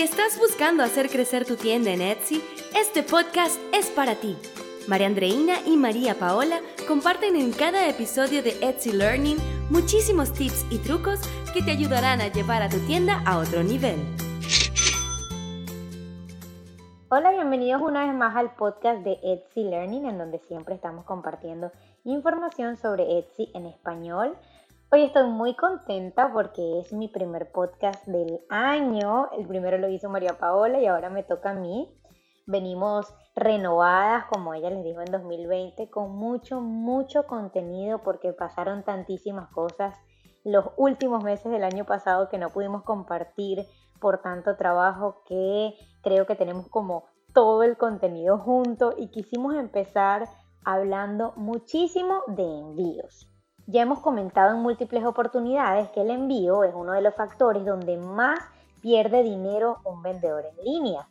Si estás buscando hacer crecer tu tienda en Etsy, este podcast es para ti. María Andreina y María Paola comparten en cada episodio de Etsy Learning muchísimos tips y trucos que te ayudarán a llevar a tu tienda a otro nivel. Hola, bienvenidos una vez más al podcast de Etsy Learning, en donde siempre estamos compartiendo información sobre Etsy en español. Hoy estoy muy contenta porque es mi primer podcast del año. El primero lo hizo María Paola y ahora me toca a mí. Venimos renovadas, como ella les dijo en 2020, con mucho, mucho contenido porque pasaron tantísimas cosas los últimos meses del año pasado que no pudimos compartir por tanto trabajo que creo que tenemos como todo el contenido junto y quisimos empezar hablando muchísimo de envíos. Ya hemos comentado en múltiples oportunidades que el envío es uno de los factores donde más pierde dinero un vendedor en línea.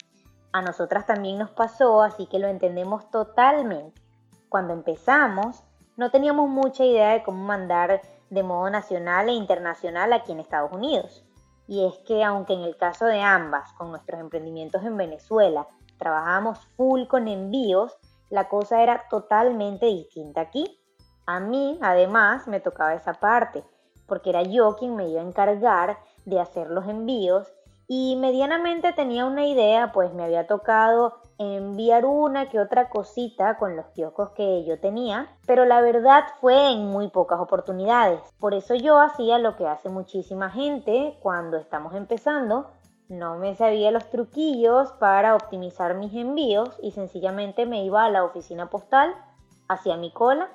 A nosotras también nos pasó, así que lo entendemos totalmente. Cuando empezamos, no teníamos mucha idea de cómo mandar de modo nacional e internacional aquí en Estados Unidos. Y es que aunque en el caso de ambas, con nuestros emprendimientos en Venezuela, trabajamos full con envíos, la cosa era totalmente distinta aquí. A mí, además, me tocaba esa parte, porque era yo quien me iba a encargar de hacer los envíos y medianamente tenía una idea, pues me había tocado enviar una que otra cosita con los kioscos que yo tenía, pero la verdad fue en muy pocas oportunidades. Por eso yo hacía lo que hace muchísima gente cuando estamos empezando. No me sabía los truquillos para optimizar mis envíos y sencillamente me iba a la oficina postal, hacía mi cola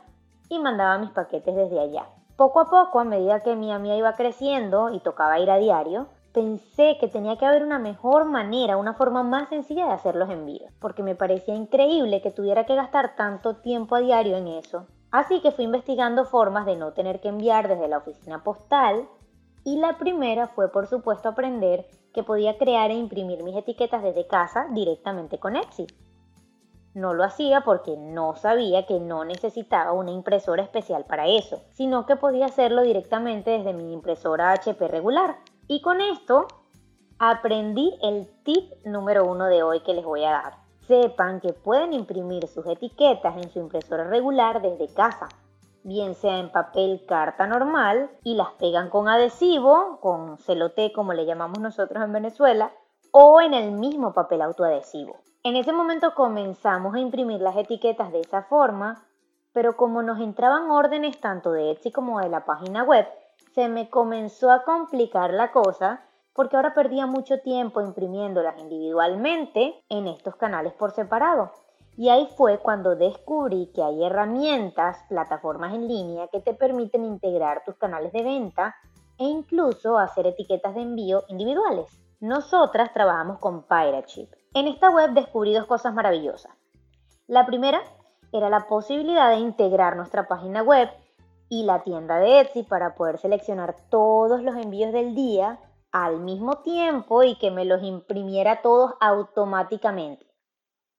y mandaba mis paquetes desde allá. Poco a poco, a medida que mi amiga iba creciendo y tocaba ir a diario, pensé que tenía que haber una mejor manera, una forma más sencilla de hacer los envíos, porque me parecía increíble que tuviera que gastar tanto tiempo a diario en eso. Así que fui investigando formas de no tener que enviar desde la oficina postal y la primera fue por supuesto aprender que podía crear e imprimir mis etiquetas desde casa directamente con Etsy. No lo hacía porque no sabía que no necesitaba una impresora especial para eso, sino que podía hacerlo directamente desde mi impresora HP regular. Y con esto aprendí el tip número uno de hoy que les voy a dar. Sepan que pueden imprimir sus etiquetas en su impresora regular desde casa, bien sea en papel carta normal y las pegan con adhesivo, con celote como le llamamos nosotros en Venezuela, o en el mismo papel autoadhesivo. En ese momento comenzamos a imprimir las etiquetas de esa forma, pero como nos entraban órdenes tanto de Etsy como de la página web, se me comenzó a complicar la cosa porque ahora perdía mucho tiempo imprimiéndolas individualmente en estos canales por separado. Y ahí fue cuando descubrí que hay herramientas, plataformas en línea que te permiten integrar tus canales de venta e incluso hacer etiquetas de envío individuales. Nosotras trabajamos con PyraChip en esta web descubrí dos cosas maravillosas. La primera era la posibilidad de integrar nuestra página web y la tienda de Etsy para poder seleccionar todos los envíos del día al mismo tiempo y que me los imprimiera todos automáticamente.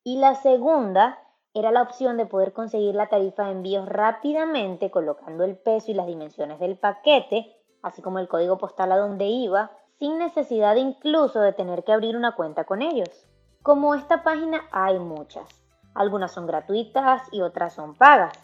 Y la segunda era la opción de poder conseguir la tarifa de envíos rápidamente colocando el peso y las dimensiones del paquete, así como el código postal a donde iba, sin necesidad incluso de tener que abrir una cuenta con ellos. Como esta página hay muchas. Algunas son gratuitas y otras son pagas.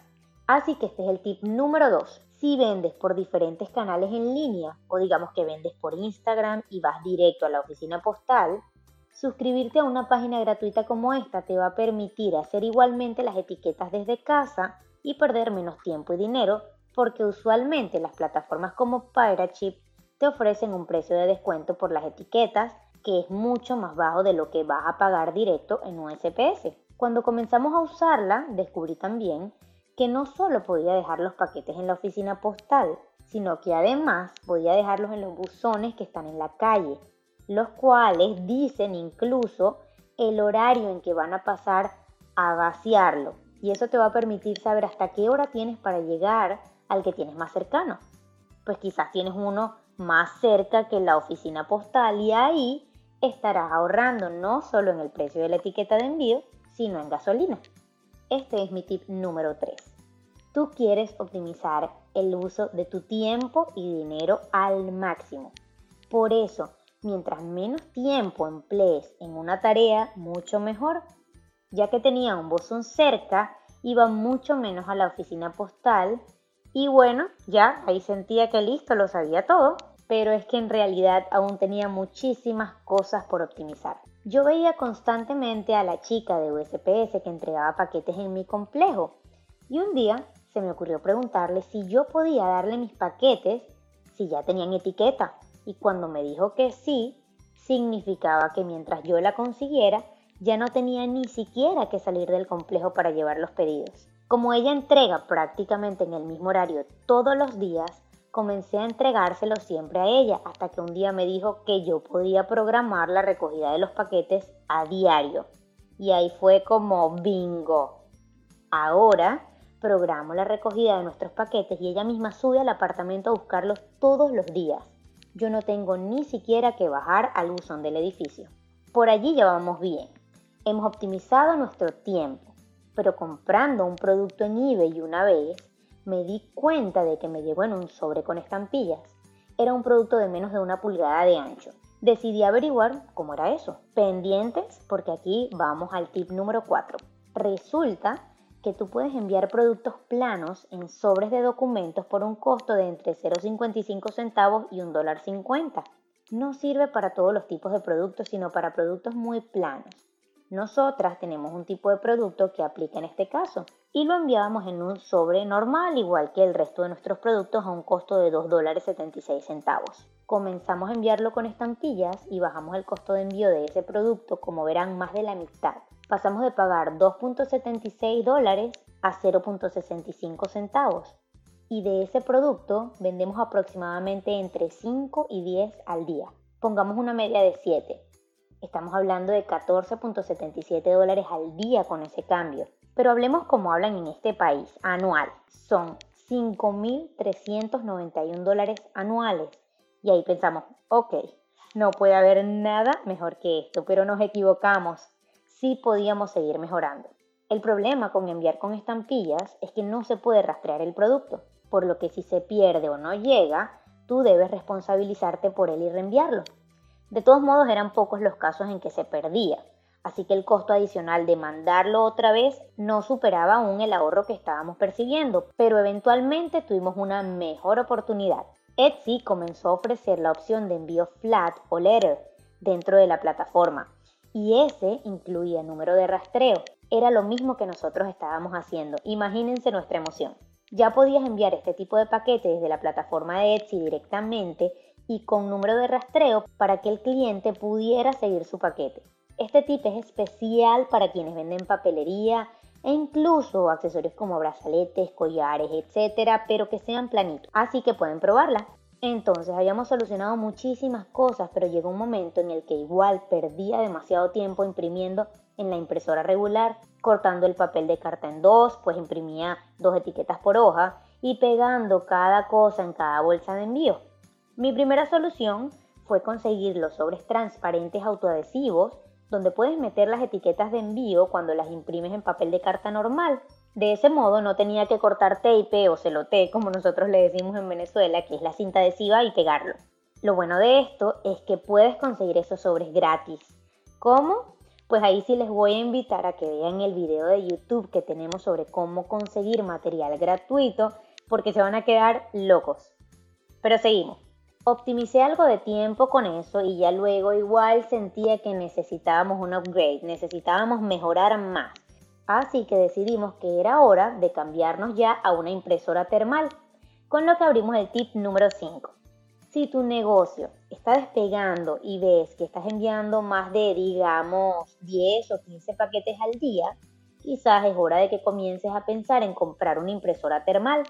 Así que este es el tip número 2. Si vendes por diferentes canales en línea o digamos que vendes por Instagram y vas directo a la oficina postal, suscribirte a una página gratuita como esta te va a permitir hacer igualmente las etiquetas desde casa y perder menos tiempo y dinero porque usualmente las plataformas como PyraChip te ofrecen un precio de descuento por las etiquetas que es mucho más bajo de lo que vas a pagar directo en un SPS. Cuando comenzamos a usarla, descubrí también que no solo podía dejar los paquetes en la oficina postal, sino que además podía dejarlos en los buzones que están en la calle, los cuales dicen incluso el horario en que van a pasar a vaciarlo. Y eso te va a permitir saber hasta qué hora tienes para llegar al que tienes más cercano. Pues quizás tienes uno más cerca que la oficina postal y ahí estarás ahorrando no solo en el precio de la etiqueta de envío, sino en gasolina. Este es mi tip número 3. Tú quieres optimizar el uso de tu tiempo y dinero al máximo. Por eso, Mientras menos tiempo emplees en una tarea, mucho mejor. Ya que tenía un buzón cerca, iba mucho menos a la oficina postal y bueno, ya ahí sentía que listo, lo sabía todo, pero es que en realidad aún tenía muchísimas cosas por optimizar. Yo veía constantemente a la chica de USPS que entregaba paquetes en mi complejo y un día se me ocurrió preguntarle si yo podía darle mis paquetes si ya tenían etiqueta y cuando me dijo que sí, significaba que mientras yo la consiguiera, ya no tenía ni siquiera que salir del complejo para llevar los pedidos. Como ella entrega prácticamente en el mismo horario todos los días, comencé a entregárselo siempre a ella hasta que un día me dijo que yo podía programar la recogida de los paquetes a diario. Y ahí fue como bingo. Ahora programo la recogida de nuestros paquetes y ella misma sube al apartamento a buscarlos todos los días. Yo no tengo ni siquiera que bajar al buzón del edificio. Por allí ya vamos bien. Hemos optimizado nuestro tiempo, pero comprando un producto en eBay una vez, me di cuenta de que me llegó en un sobre con estampillas. Era un producto de menos de una pulgada de ancho. Decidí averiguar cómo era eso. Pendientes porque aquí vamos al tip número 4. Resulta que tú puedes enviar productos planos en sobres de documentos por un costo de entre 0,55 centavos y $1.50. No sirve para todos los tipos de productos, sino para productos muy planos. Nosotras tenemos un tipo de producto que aplica en este caso y lo enviábamos en un sobre normal, igual que el resto de nuestros productos, a un costo de $2.76. Comenzamos a enviarlo con estampillas y bajamos el costo de envío de ese producto, como verán, más de la mitad. Pasamos de pagar 2.76 dólares a 0.65 centavos. Y de ese producto vendemos aproximadamente entre 5 y 10 al día. Pongamos una media de 7 Estamos hablando de 14.77 dólares al día con ese cambio. Pero hablemos como hablan en este país, anual. Son 5.391 dólares anuales. Y ahí pensamos, ok, no puede haber nada mejor que esto, pero nos equivocamos. Sí podíamos seguir mejorando. El problema con enviar con estampillas es que no se puede rastrear el producto, por lo que si se pierde o no llega, tú debes responsabilizarte por él y reenviarlo. De todos modos eran pocos los casos en que se perdía, así que el costo adicional de mandarlo otra vez no superaba aún el ahorro que estábamos percibiendo, pero eventualmente tuvimos una mejor oportunidad. Etsy comenzó a ofrecer la opción de envío flat o letter dentro de la plataforma y ese incluía número de rastreo. Era lo mismo que nosotros estábamos haciendo. Imagínense nuestra emoción. Ya podías enviar este tipo de paquete desde la plataforma de Etsy directamente y con número de rastreo para que el cliente pudiera seguir su paquete. Este tip es especial para quienes venden papelería e incluso accesorios como brazaletes, collares, etcétera, pero que sean planitos. Así que pueden probarla. Entonces habíamos solucionado muchísimas cosas, pero llegó un momento en el que igual perdía demasiado tiempo imprimiendo en la impresora regular, cortando el papel de carta en dos, pues imprimía dos etiquetas por hoja y pegando cada cosa en cada bolsa de envío. Mi primera solución fue conseguir los sobres transparentes autoadhesivos donde puedes meter las etiquetas de envío cuando las imprimes en papel de carta normal. De ese modo no tenía que cortar tape o celote, como nosotros le decimos en Venezuela, que es la cinta adhesiva, y pegarlo. Lo bueno de esto es que puedes conseguir esos sobres gratis. ¿Cómo? Pues ahí sí les voy a invitar a que vean el video de YouTube que tenemos sobre cómo conseguir material gratuito, porque se van a quedar locos. Pero seguimos. Optimicé algo de tiempo con eso y ya luego igual sentía que necesitábamos un upgrade, necesitábamos mejorar más. Así que decidimos que era hora de cambiarnos ya a una impresora termal, con lo que abrimos el tip número 5. Si tu negocio está despegando y ves que estás enviando más de, digamos, 10 o 15 paquetes al día, quizás es hora de que comiences a pensar en comprar una impresora termal.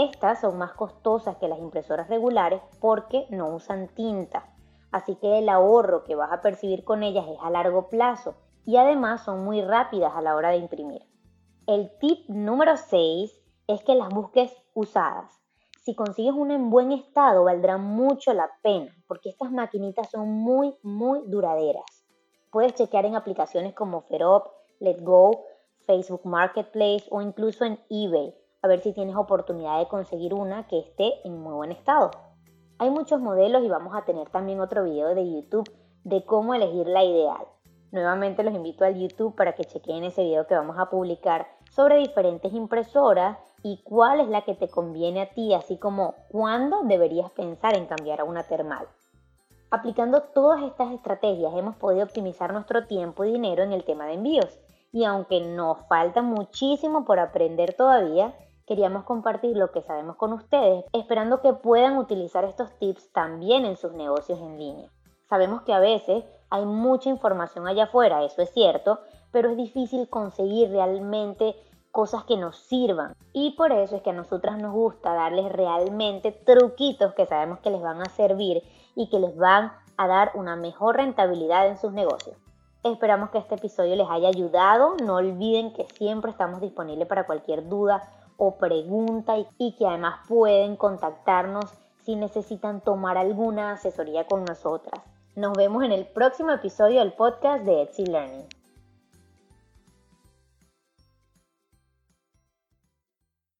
Estas son más costosas que las impresoras regulares porque no usan tinta, así que el ahorro que vas a percibir con ellas es a largo plazo y además son muy rápidas a la hora de imprimir. El tip número 6 es que las busques usadas. Si consigues una en buen estado valdrá mucho la pena porque estas maquinitas son muy muy duraderas. Puedes chequear en aplicaciones como Ferop, Letgo, Facebook Marketplace o incluso en eBay a ver si tienes oportunidad de conseguir una que esté en muy buen estado. Hay muchos modelos y vamos a tener también otro video de YouTube de cómo elegir la ideal. Nuevamente los invito al YouTube para que chequen ese video que vamos a publicar sobre diferentes impresoras y cuál es la que te conviene a ti, así como cuándo deberías pensar en cambiar a una termal. Aplicando todas estas estrategias hemos podido optimizar nuestro tiempo y dinero en el tema de envíos. Y aunque nos falta muchísimo por aprender todavía, queríamos compartir lo que sabemos con ustedes, esperando que puedan utilizar estos tips también en sus negocios en línea. Sabemos que a veces hay mucha información allá afuera, eso es cierto, pero es difícil conseguir realmente cosas que nos sirvan. Y por eso es que a nosotras nos gusta darles realmente truquitos que sabemos que les van a servir y que les van a dar una mejor rentabilidad en sus negocios. Esperamos que este episodio les haya ayudado. No olviden que siempre estamos disponibles para cualquier duda o pregunta y, que además pueden contactarnos si necesitan tomar alguna asesoría con nosotras. Nos vemos en el próximo episodio del podcast de Etsy Learning.